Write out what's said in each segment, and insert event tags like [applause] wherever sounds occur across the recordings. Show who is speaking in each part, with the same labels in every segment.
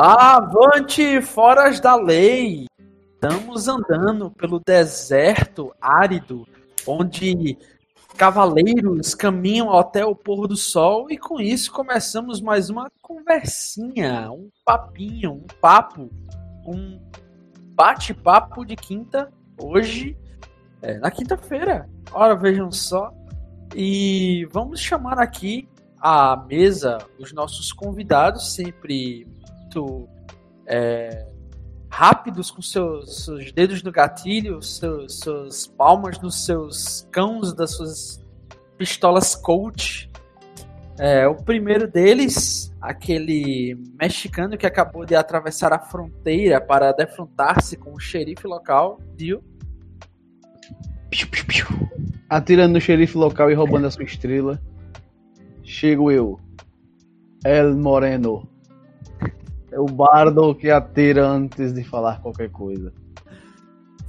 Speaker 1: Avante, foras da lei! Estamos andando pelo deserto árido, onde cavaleiros caminham até o pôr do sol, e com isso começamos mais uma conversinha, um papinho, um papo, um bate-papo de quinta, hoje, é, na quinta-feira. Ora, vejam só. E vamos chamar aqui à mesa os nossos convidados, sempre muito é, rápidos com seus, seus, dedos no gatilho, seus, suas palmas nos seus cãos das suas pistolas Colt. É, o primeiro deles, aquele mexicano que acabou de atravessar a fronteira para defrontar-se com o xerife local, viu?
Speaker 2: Atirando no xerife local e roubando a sua estrela. Chego eu, El Moreno. É o bardo que atira antes de falar qualquer coisa.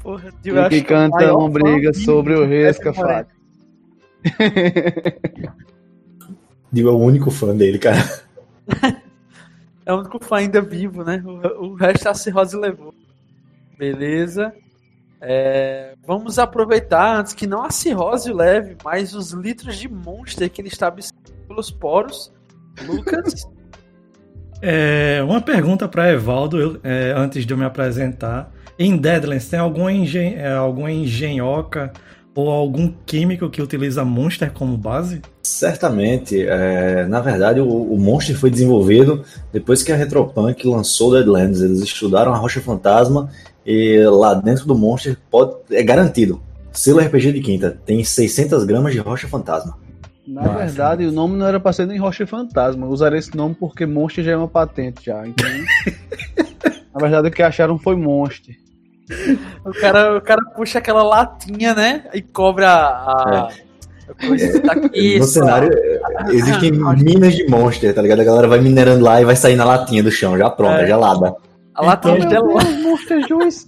Speaker 2: Porra, eu e que canta uma briga sobre o rei Escafate.
Speaker 3: Dio é o único fã dele, cara. [laughs]
Speaker 1: é o único fã ainda vivo, né? O, o resto a cirrose levou. Beleza. É, vamos aproveitar antes que não a cirrose leve, mas os litros de Monster que ele está absorvendo pelos poros. Lucas. [laughs]
Speaker 4: É, uma pergunta para Evaldo, é, antes de eu me apresentar. Em Deadlands, tem alguma, engen é, alguma engenhoca ou algum químico que utiliza Monster como base?
Speaker 3: Certamente. É, na verdade, o, o, Monster foi desenvolvido depois que a Retropunk lançou Deadlands. Eles estudaram a Rocha Fantasma e lá dentro do Monster pode, é garantido. Selo RPG de quinta tem 600 gramas de Rocha Fantasma.
Speaker 2: Na Nossa. verdade, o nome não era pra ser nem Rocha Fantasma. Usaram esse nome porque Monster já é uma patente já. Então, [laughs] na verdade, o que acharam foi Monster.
Speaker 1: O cara, o cara puxa aquela latinha, né? E cobra a.
Speaker 3: É. no cenário existem minas de monster, tá ligado? A galera vai minerando lá e vai sair na latinha do chão, já pronta, é. gelada.
Speaker 1: A latinha então, gelada. Monster
Speaker 4: Juice.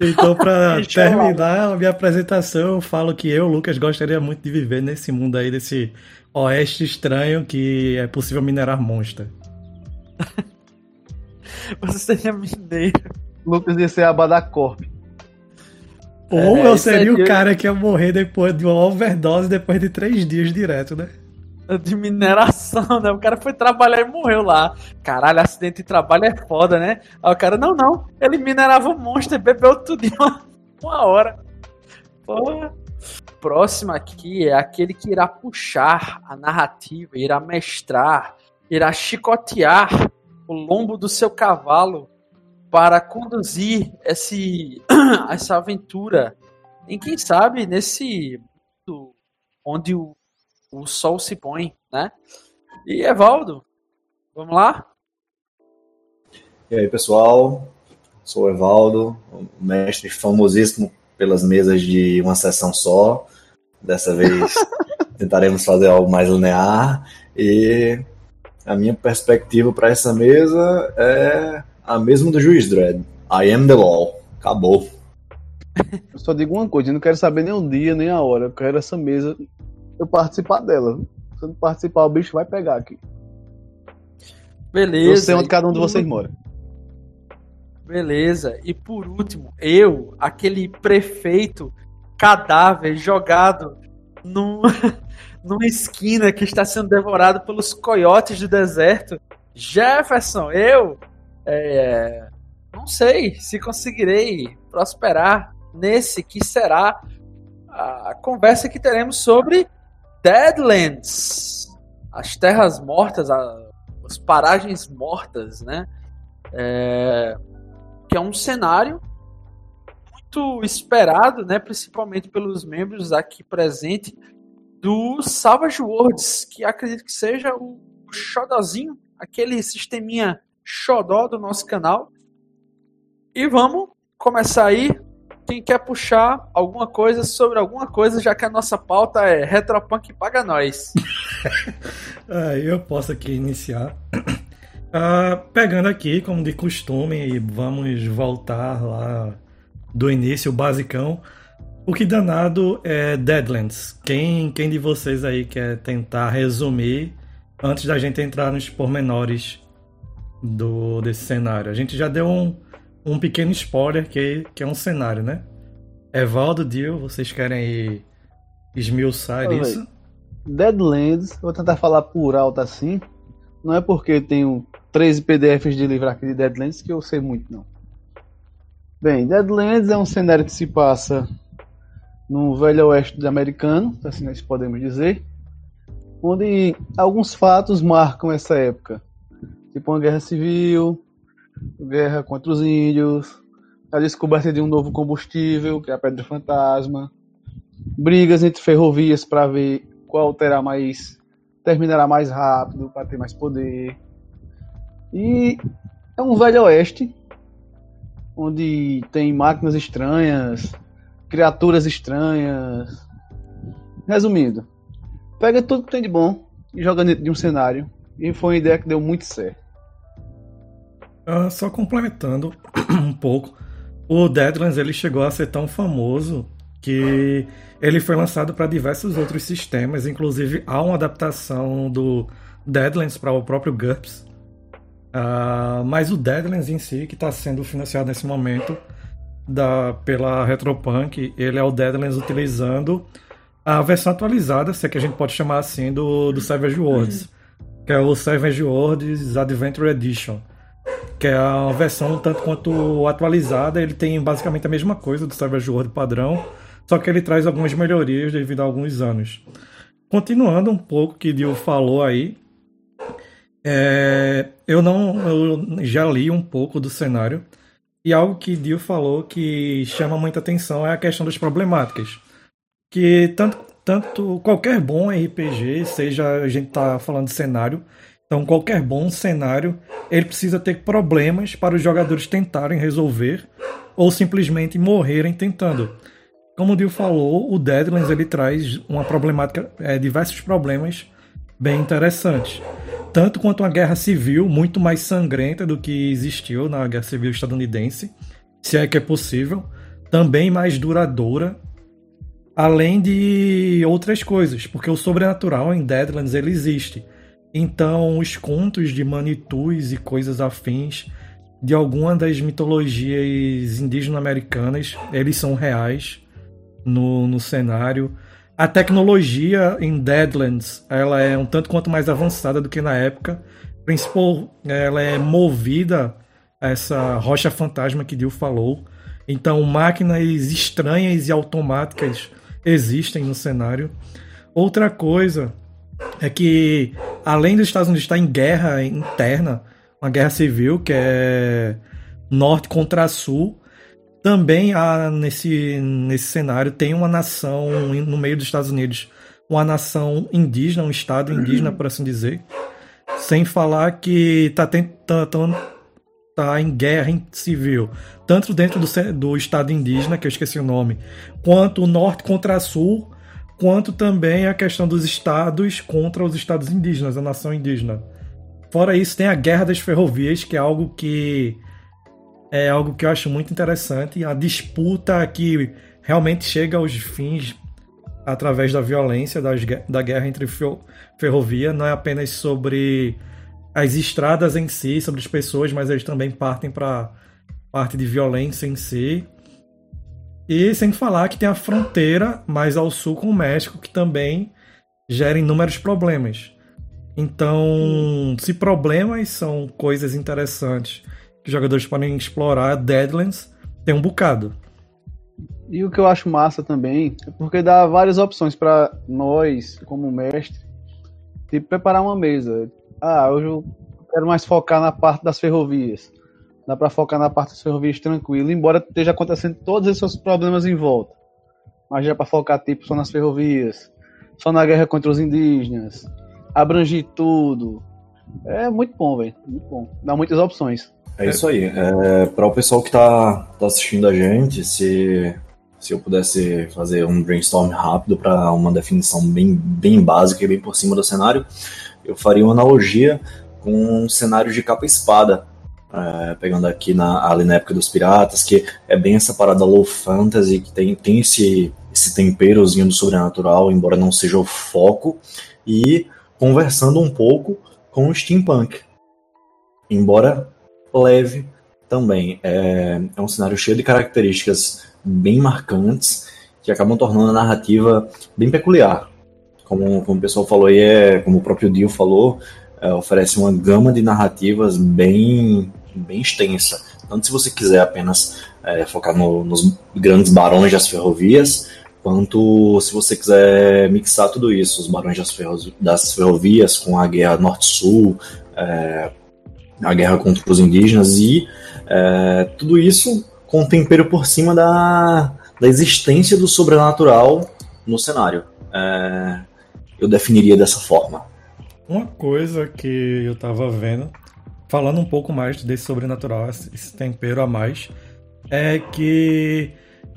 Speaker 4: Então, para [laughs] terminar a minha apresentação, eu falo que eu, Lucas, gostaria muito de viver nesse mundo aí, desse oeste estranho que é possível minerar monstro. [laughs]
Speaker 1: Você seria mineiro.
Speaker 2: Lucas ia ser a Badacorp.
Speaker 4: Ou é, eu seria o cara que ia morrer depois de uma overdose depois de três dias direto, né?
Speaker 1: De mineração, né? O cara foi trabalhar e morreu lá. Caralho, acidente de trabalho é foda, né? Aí o cara, não, não. Ele minerava um monstro e bebeu tudo em uma, [laughs] uma hora. Porra. Próximo aqui é aquele que irá puxar a narrativa, irá mestrar, irá chicotear o lombo do seu cavalo para conduzir esse, [clears throat] essa aventura em quem sabe nesse onde o o sol se põe, né? E Evaldo, vamos lá?
Speaker 3: E aí, pessoal? Sou o Evaldo, mestre famosíssimo pelas mesas de uma sessão só. Dessa vez [laughs] tentaremos fazer algo mais linear. E a minha perspectiva para essa mesa é a mesma do Juiz Dredd. I am the law. Acabou.
Speaker 2: Eu só digo uma coisa, eu não quero saber nem o dia, nem a hora. Eu quero essa mesa eu participar dela. Se eu não participar, o bicho vai pegar aqui.
Speaker 1: Beleza. Eu
Speaker 2: sei onde cada um de vocês mora.
Speaker 1: Beleza. E por último, eu, aquele prefeito cadáver jogado num, [laughs] numa esquina que está sendo devorado pelos coiotes do deserto. Jefferson, eu é, não sei se conseguirei prosperar nesse que será a conversa que teremos sobre Deadlands, as terras mortas, as paragens mortas, né? É, que é um cenário muito esperado, né? Principalmente pelos membros aqui presentes do Savage Worlds, que acredito que seja o xodozinho, aquele sisteminha xodó do nosso canal. E vamos começar aí quem quer puxar alguma coisa sobre alguma coisa, já que a nossa pauta é Retropunk paga nós. [laughs]
Speaker 4: ah, eu posso aqui iniciar. [coughs] Ah, pegando aqui, como de costume, vamos voltar lá do início, basicão. O que danado é Deadlands? Quem, quem de vocês aí quer tentar resumir antes da gente entrar nos pormenores do desse cenário. A gente já deu um, um pequeno spoiler que, que é um cenário, né? Evaldo, Dio, vocês querem esmiuçar isso?
Speaker 2: Deadlands, vou tentar falar por alto assim. Não é porque eu tenho 13 PDFs de livro aqui de Deadlands que eu sei muito, não. Bem, Deadlands é um cenário que se passa no velho oeste americano, assim nós podemos dizer, onde alguns fatos marcam essa época. Tipo uma guerra civil, guerra contra os índios, a descoberta de um novo combustível, que é a Pedra Fantasma, brigas entre ferrovias para ver qual terá mais terminará mais rápido para ter mais poder. E é um velho oeste onde tem máquinas estranhas, criaturas estranhas. Resumindo, pega tudo que tem de bom e joga dentro de um cenário. E foi uma ideia que deu muito certo.
Speaker 4: Ah, só complementando [clears throat] um pouco, o Deadlands ele chegou a ser tão famoso que ele foi lançado para diversos outros sistemas, inclusive há uma adaptação do Deadlands para o próprio GURPS. Ah, mas o Deadlands em si, que está sendo financiado nesse momento da, pela Retropunk, ele é o Deadlands utilizando a versão atualizada, se é que a gente pode chamar assim, do, do Savage Worlds, que é o Savage Worlds Adventure Edition que é a versão tanto quanto atualizada, ele tem basicamente a mesma coisa do Savage World padrão, só que ele traz algumas melhorias devido a alguns anos. Continuando um pouco que Dio falou aí, é, eu não eu já li um pouco do cenário e algo que Dio falou que chama muita atenção é a questão das problemáticas, que tanto tanto qualquer bom RPG, seja a gente tá falando de cenário, então, qualquer bom cenário, ele precisa ter problemas para os jogadores tentarem resolver ou simplesmente morrerem tentando. Como o Dio falou, o Deadlands ele traz uma problemática, é, diversos problemas bem interessantes. Tanto quanto uma guerra civil muito mais sangrenta do que existiu na guerra civil estadunidense, se é que é possível, também mais duradoura, além de outras coisas, porque o sobrenatural em Deadlands ele existe. Então, os contos de Manitus e coisas afins de alguma das mitologias indígena-americanas, eles são reais no, no cenário. A tecnologia em Deadlands, ela é um tanto quanto mais avançada do que na época. Principal, ela é movida a essa rocha fantasma que Dio falou. Então, máquinas estranhas e automáticas existem no cenário. Outra coisa é que além dos Estados Unidos estar em guerra interna, uma guerra civil que é norte contra sul, também há nesse, nesse cenário tem uma nação no meio dos Estados Unidos, uma nação indígena, um estado indígena, por assim dizer, sem falar que está tentando tá em guerra civil, tanto dentro do, do estado indígena, que eu esqueci o nome, quanto o norte contra sul, quanto também a questão dos estados contra os estados indígenas, a nação indígena. Fora isso, tem a Guerra das Ferrovias, que é algo que é algo que eu acho muito interessante, a disputa que realmente chega aos fins através da violência das, da guerra entre ferrovia, não é apenas sobre as estradas em si, sobre as pessoas, mas eles também partem para parte de violência em si. E sem falar que tem a fronteira mais ao sul com o México, que também gera inúmeros problemas. Então, se problemas são coisas interessantes que os jogadores podem explorar, Deadlands tem um bocado.
Speaker 2: E o que eu acho massa também é porque dá várias opções para nós, como mestre, tipo preparar uma mesa. Ah, hoje eu quero mais focar na parte das ferrovias dá para focar na parte das ferrovias tranquilo, embora esteja acontecendo todos esses problemas em volta. Mas já para focar tipo só nas ferrovias, só na guerra contra os indígenas, abrangir tudo. É muito bom, velho, muito bom. Dá muitas opções.
Speaker 3: É isso aí. É, para o pessoal que está tá assistindo a gente, se, se eu pudesse fazer um brainstorm rápido para uma definição bem, bem básica e bem por cima do cenário, eu faria uma analogia com um cenário de capa espada é, pegando aqui na, ali na época dos piratas, que é bem essa parada low fantasy, que tem, tem esse, esse temperozinho do sobrenatural, embora não seja o foco, e conversando um pouco com o steampunk. embora leve também. É, é um cenário cheio de características bem marcantes que acabam tornando a narrativa bem peculiar. Como, como o pessoal falou aí, é, como o próprio Dio falou, é, oferece uma gama de narrativas bem, bem extensa. Tanto se você quiser apenas é, focar no, nos grandes barões das ferrovias, quanto se você quiser mixar tudo isso, os barões das, ferro, das ferrovias com a guerra norte-sul, é, a guerra contra os indígenas e é, tudo isso com tempero por cima da, da existência do sobrenatural no cenário. É, eu definiria dessa forma.
Speaker 4: Uma coisa que eu tava vendo, falando um pouco mais desse sobrenatural, esse tempero a mais, é que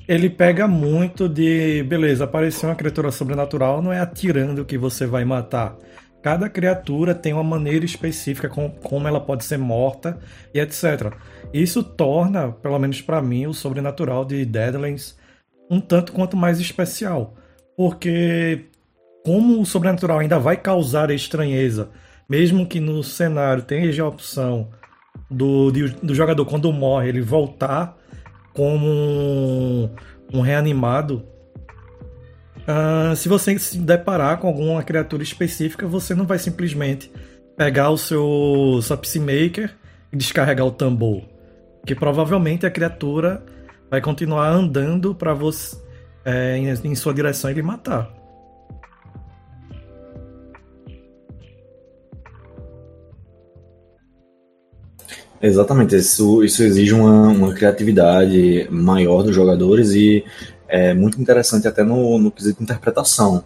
Speaker 4: ele pega muito de. Beleza, apareceu uma criatura sobrenatural, não é atirando que você vai matar. Cada criatura tem uma maneira específica com, como ela pode ser morta e etc. Isso torna, pelo menos para mim, o sobrenatural de Deadlands um tanto quanto mais especial. Porque como o sobrenatural ainda vai causar estranheza, mesmo que no cenário tenha a opção do, do jogador, quando morre, ele voltar como um, um reanimado. Uh, se você se deparar com alguma criatura específica, você não vai simplesmente pegar o seu, seu Maker e descarregar o tambor. Que provavelmente a criatura vai continuar andando para você é, em, em sua direção e lhe matar.
Speaker 3: Exatamente, isso, isso exige uma, uma criatividade maior dos jogadores e é muito interessante até no, no quesito interpretação,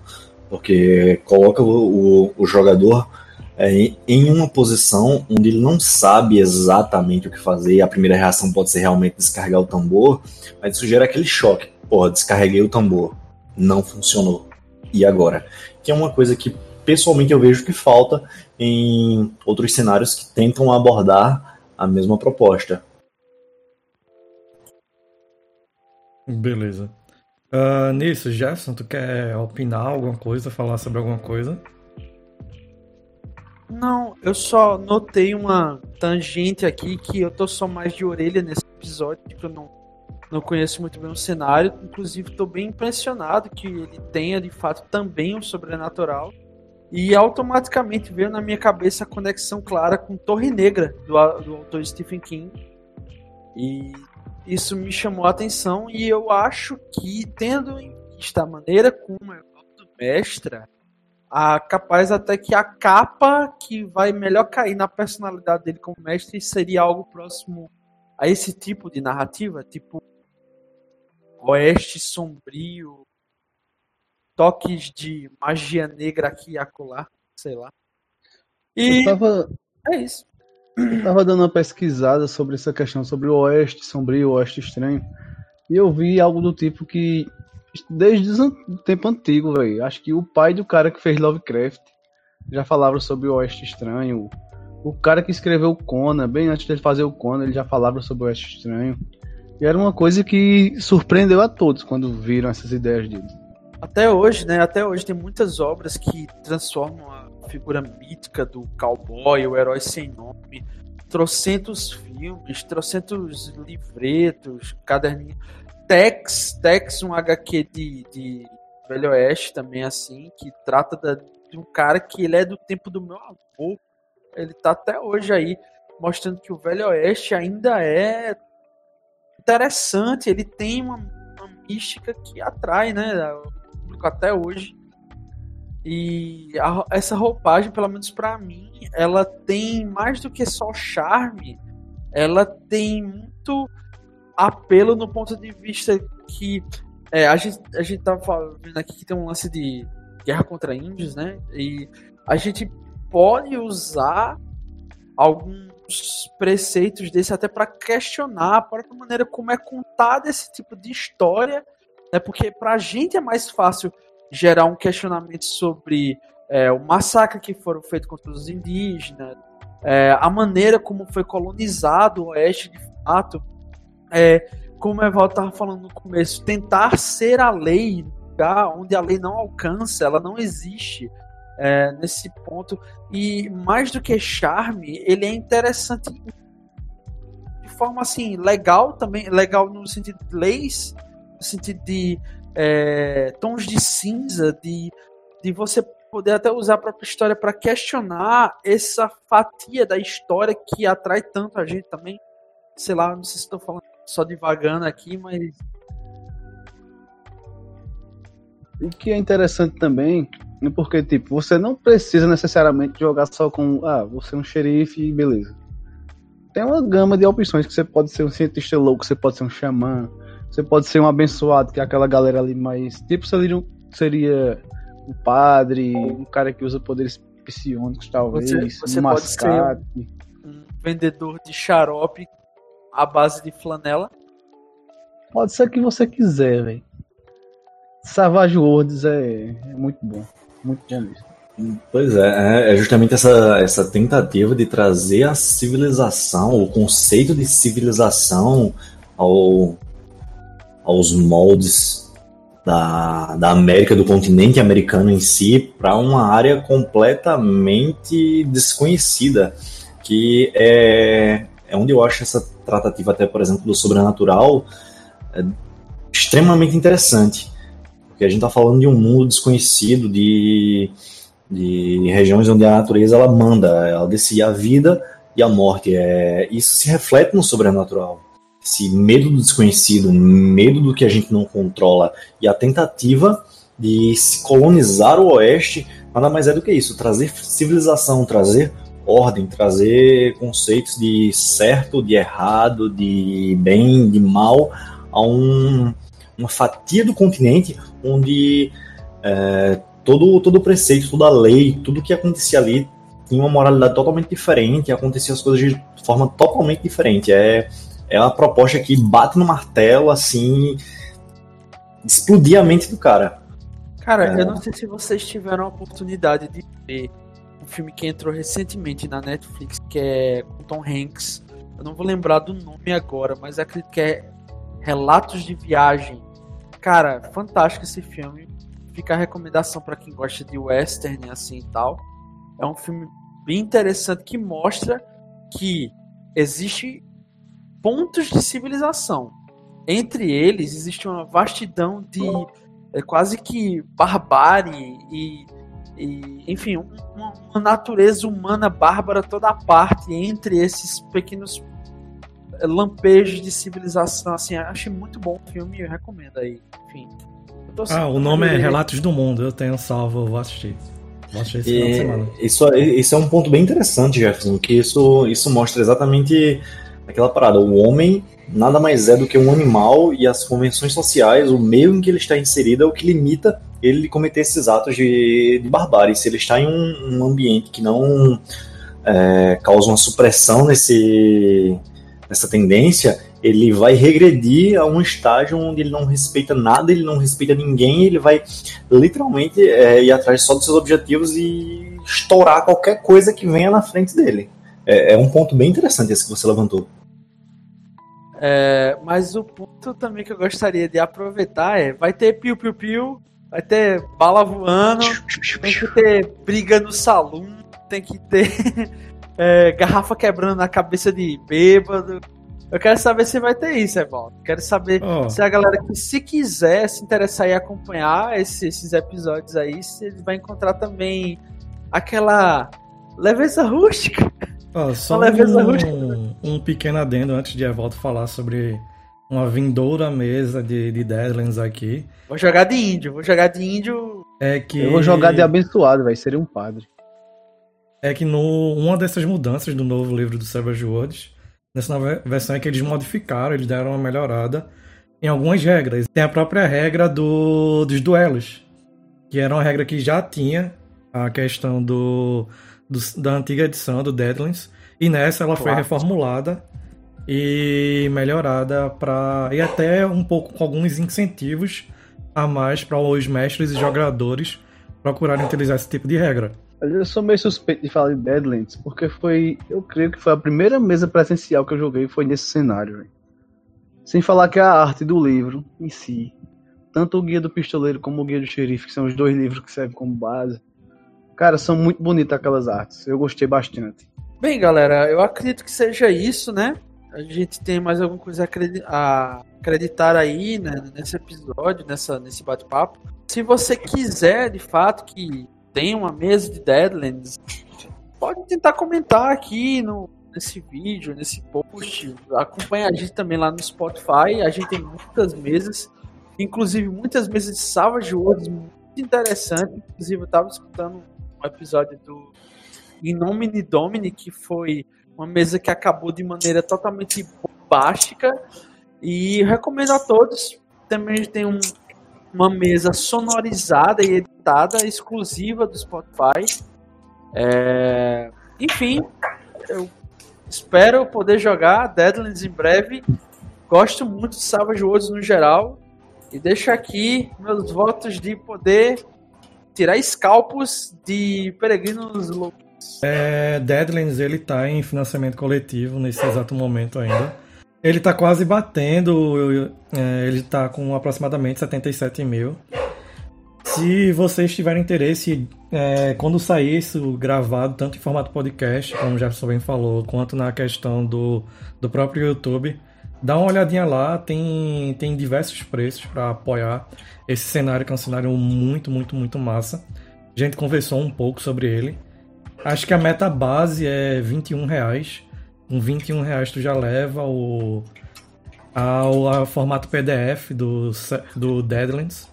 Speaker 3: porque coloca o, o, o jogador é, em, uma posição onde ele não sabe exatamente o que fazer e a primeira reação pode ser realmente descarregar o tambor, mas isso gera aquele choque. Porra, descarreguei o tambor, não funcionou. E agora? Que é uma coisa que pessoalmente eu vejo que falta em outros cenários que tentam abordar a mesma proposta.
Speaker 4: Beleza. Uh, nisso, Jefferson, tu quer opinar alguma coisa, falar sobre alguma coisa?
Speaker 1: Não, eu só notei uma tangente aqui que eu tô só mais de orelha nesse episódio, que eu não, não conheço muito bem o cenário. Inclusive, tô bem impressionado que ele tenha de fato também um sobrenatural e automaticamente veio na minha cabeça a conexão clara com Torre Negra, do, do autor Stephen King. E isso me chamou a atenção e eu acho que, tendo em vista a maneira como é o mestra, a capaz até que a capa que vai melhor cair na personalidade dele como mestre seria algo próximo a esse tipo de narrativa, tipo oeste sombrio, toques de magia negra aqui e acolá, sei lá.
Speaker 2: E tava,
Speaker 1: é isso.
Speaker 2: Eu tava dando uma pesquisada sobre essa questão, sobre o oeste sombrio, o oeste estranho, e eu vi algo do tipo que, desde o tempo antigo, velho, acho que o pai do cara que fez Lovecraft já falava sobre o oeste estranho, o cara que escreveu o Conan, bem antes de fazer o Conan, ele já falava sobre o oeste estranho, e era uma coisa que surpreendeu a todos quando viram essas ideias dele
Speaker 1: até hoje, né? Até hoje tem muitas obras que transformam a figura mítica do cowboy, o herói sem nome. Trocentos filmes, trocentos livretos, caderninhos. Tex, Tex, um HQ de, de Velho Oeste também, assim, que trata da, de um cara que ele é do tempo do meu avô. Ele tá até hoje aí, mostrando que o Velho Oeste ainda é interessante, ele tem uma, uma mística que atrai, né? Público até hoje. E a, essa roupagem, pelo menos para mim, ela tem mais do que só charme, ela tem muito apelo no ponto de vista que é, a, gente, a gente tá vendo aqui que tem um lance de guerra contra índios, né? E a gente pode usar alguns preceitos desse até para questionar a própria maneira como é contada esse tipo de história né? Porque para a gente é mais fácil gerar um questionamento sobre é, o massacre que foram feitos contra os indígenas, é, a maneira como foi colonizado o Oeste de fato, é, como o Evaldo estava falando no começo, tentar ser a lei, lugar onde a lei não alcança, ela não existe. é, nesse ponto. E mais do que charme, ele é interessante de forma assim, legal também, legal no sentido de leis, no sentido de é, tons de cinza, de, de você poder até usar a própria história para questionar essa fatia da história que atrai tanto a gente também. Sei lá, não sei se estou falando só devagando aqui, mas.
Speaker 2: E que é interessante também, é porque, tipo, você não precisa necessariamente jogar só com, ah, você é um xerife beleza. Tem uma gama de opções que você pode ser um cientista louco, você pode ser um xamã, você pode ser um abençoado, que é aquela galera ali mais. Tipo, seria, seria um padre, um cara que usa poderes psionicos, talvez,
Speaker 1: Você, você
Speaker 2: um
Speaker 1: pode
Speaker 2: mascate.
Speaker 1: ser um vendedor de xarope à base de flanela.
Speaker 2: Pode ser o que você quiser, velho. Savage Worlds é, é muito bom. Muito bom mesmo.
Speaker 3: Pois é, é- é justamente essa, essa tentativa de trazer a civilização, o conceito de civilização ao, aos moldes da, da América, do continente americano em si, para uma área completamente desconhecida, que é, é onde eu acho essa tratativa, até por exemplo, do sobrenatural, é extremamente interessante. Porque a gente está falando de um mundo desconhecido, de de regiões onde a natureza ela manda, ela decide a vida e a morte. É, isso se reflete no sobrenatural. Esse medo do desconhecido, medo do que a gente não controla e a tentativa de se colonizar o Oeste nada mais é do que isso, trazer civilização, trazer ordem, trazer conceitos de certo, de errado, de bem, de mal a um, uma fatia do continente onde é, todo, todo o preceito, toda a lei, tudo que acontecia ali tinha uma moralidade totalmente diferente, acontecia as coisas de forma totalmente diferente. É, é uma proposta que bate no martelo, assim, explodir a mente do cara.
Speaker 1: Cara,
Speaker 3: É.
Speaker 1: eu não sei se vocês tiveram a oportunidade de ver um filme que entrou recentemente na Netflix, que é com Tom Hanks. Eu não vou lembrar do nome agora, mas acredito que é Relatos de Viagem. Cara, fantástico esse filme. Fica a recomendação para quem gosta de western assim e tal. É um filme bem interessante que mostra que existe pontos de civilização. Entre eles existe uma vastidão de é quase que barbárie e, e, enfim, um- uma, uma natureza humana bárbara toda a parte entre esses pequenos eh, lampejos de civilização, assim, achei muito bom o filme, eu recomendo aí, enfim. Eu tô
Speaker 4: Ah, o nome é Relatos do Mundo, eu tenho salvo, eu vou assistir. Vou assistir esse final de semana.
Speaker 3: E isso, isso é um ponto bem interessante, Jefferson, que isso, isso mostra exatamente aquela parada. O homem nada mais é do que um animal e as convenções sociais, o meio em que ele está inserido é o que limita ele cometer esses atos de, de barbárie. Se ele está em um, um ambiente que não é, causa uma supressão nesse, nessa tendência, ele vai regredir a um estágio onde ele não respeita nada, ele não respeita ninguém, ele vai literalmente é, ir atrás só dos seus objetivos e estourar qualquer coisa que venha na frente dele. É, é um ponto bem interessante esse que você levantou.
Speaker 1: É, mas o ponto também que eu gostaria de aproveitar é, vai ter piu-piu-piu, vai ter bala voando, tem que ter briga no salão, tem que ter [laughs] é, garrafa quebrando na cabeça de bêbado. Eu quero saber se vai ter isso, Evaldo. Quero saber
Speaker 4: Ó,
Speaker 1: se a galera que se quiser se interessar e acompanhar esse- esses episódios aí, se ele vai encontrar também aquela leveza rústica. [laughs]
Speaker 4: ó, só
Speaker 1: Uma leveza rústica.
Speaker 4: um, um pequeno adendo antes de Evaldo falar sobre uma vindoura mesa de, de Deadlands aqui.
Speaker 1: Vou jogar de índio, vou jogar de índio.
Speaker 4: É que.
Speaker 2: Eu vou jogar de abençoado, velho. Seria um padre.
Speaker 4: É que no, uma dessas mudanças do novo livro do Savage Worlds, nessa nova versão é que eles modificaram, eles deram uma melhorada em algumas regras. Tem a própria regra do, dos duelos, que era uma regra que já tinha a questão do, do- da antiga edição do Deadlands, e nessa ela foi
Speaker 1: Claro.
Speaker 4: reformulada e melhorada para e até um pouco com alguns incentivos a mais para os mestres e jogadores procurarem utilizar esse tipo de regra.
Speaker 2: Eu sou meio suspeito de falar de Deadlands, porque foi. Eu creio que foi a primeira mesa presencial que eu joguei foi nesse cenário, velho. Sem falar que a arte do livro em si, tanto o Guia do Pistoleiro como o Guia do Xerife, que são os dois livros que servem como base, Cara, são muito bonitas aquelas artes. Eu gostei bastante.
Speaker 1: Bem, galera, eu acredito que seja isso, né? A gente tem mais alguma coisa a acreditar aí né, nesse episódio, nessa, nesse bate-papo. Se você quiser, de fato, que tenha uma mesa de Deadlands, pode tentar comentar aqui no, nesse vídeo, nesse post. Acompanha a gente também lá no Spotify. A gente tem muitas mesas, inclusive muitas mesas de Savage Worlds muito interessante. Inclusive, eu estava escutando um episódio do In Nomine Domini, que foi uma mesa que acabou de maneira totalmente bombástica. E recomendo a todos. Também tem um, uma mesa sonorizada e editada, exclusiva do Spotify. É... Enfim, eu espero poder jogar Deadlands em breve. Gosto muito de Savage Worlds no geral. E deixo aqui meus votos de poder tirar escalpos de peregrinos loucos.
Speaker 4: É, Deadlands ele tá em financiamento coletivo nesse exato momento ainda. Ele tá quase batendo, é, ele tá com aproximadamente 77 mil. Se vocês tiverem interesse, é, quando sair isso gravado, tanto em formato podcast, como o Jefferson bem falou, quanto na questão do, do próprio YouTube, dá uma olhadinha lá, tem, tem diversos preços para apoiar esse cenário, que é um cenário muito, muito, muito massa. A gente conversou um pouco sobre ele. Acho que a meta base é 21 reais. Com 21 reais tu já leva o ao, ao formato PDF do, do Deadlands.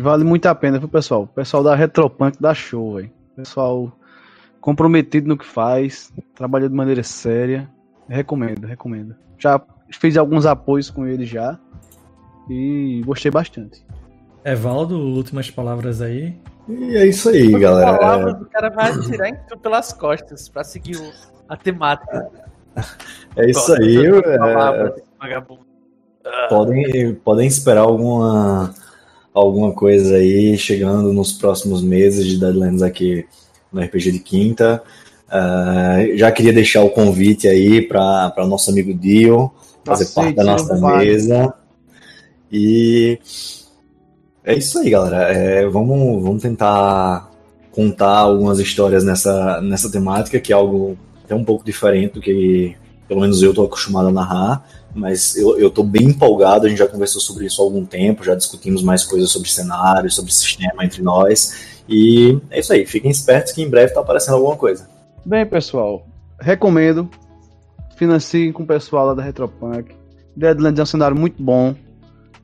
Speaker 2: Vale muito a pena, viu, pessoal? O pessoal da Retropunk dá show, velho. Pessoal comprometido no que faz, trabalha de maneira séria. Recomendo, recomendo. Já fiz alguns apoios com ele já e gostei bastante.
Speaker 4: Evaldo, últimas palavras aí.
Speaker 3: E é isso aí, galera. Palavras,
Speaker 1: o cara vai atirar em tu pelas costas para seguir o, a temática.
Speaker 3: É isso Gosto aí. É... Podem, podem esperar alguma, alguma coisa aí chegando nos próximos meses de Deadlands aqui no RPG de Quinta. Uh, já queria deixar o convite aí para o nosso amigo Dio fazer Aceite, parte da nossa mesa. E é isso aí, galera. É, vamos, vamos tentar contar algumas histórias nessa, nessa temática, que é algo até um pouco diferente do que, pelo menos eu estou acostumado a narrar. Mas eu, eu tô bem empolgado, a gente já conversou sobre isso há algum tempo, já discutimos mais coisas sobre cenário, sobre sistema entre nós. E é isso aí, fiquem espertos que em breve está aparecendo alguma coisa.
Speaker 2: Bem, pessoal, recomendo. Financiem com o pessoal lá da Retropunk. Deadlands é um cenário muito bom.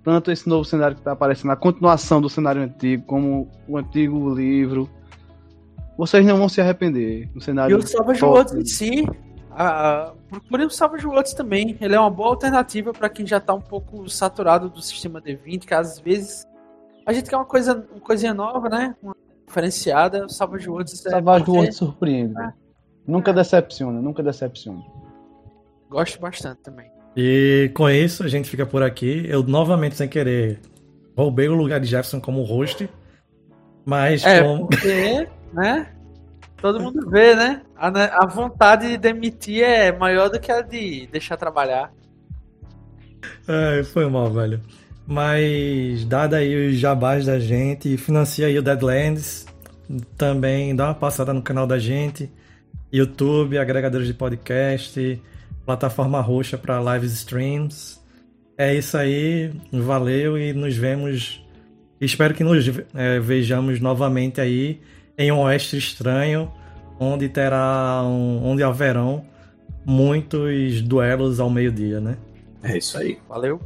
Speaker 2: Tanto esse novo cenário que está aparecendo, a continuação do cenário antigo, como o antigo livro. Vocês não vão se arrepender.
Speaker 1: O cenário e o Savage Worlds em si, a, procure o Savage Worlds também. Ele é uma boa alternativa para quem já está um pouco saturado do sistema D20, que às vezes a gente quer uma coisa, uma coisinha nova, né? Uma diferenciada. O Savage Worlds
Speaker 2: é Savage Worlds surpreende. É. Nunca decepciona, nunca decepciona.
Speaker 1: Gosto bastante também.
Speaker 4: E com isso a gente fica por aqui. Eu novamente, sem querer, roubei o lugar de Jefferson como host. Mas
Speaker 1: é,
Speaker 4: como...
Speaker 1: porque, né? Todo mundo vê, né? A, a vontade de demitir é maior do que a de deixar trabalhar.
Speaker 4: É, foi mal, velho. Mas dada aí os jabás da gente, financia aí o Deadlands. Também dá uma passada no canal da gente. YouTube, agregadores de podcast, plataforma roxa para lives streams. É isso aí, valeu e nos vemos. Espero que nos é, vejamos novamente aí em um oeste estranho, onde terá um, onde haverão muitos duelos ao meio-dia, né?
Speaker 3: É isso aí.
Speaker 1: Valeu.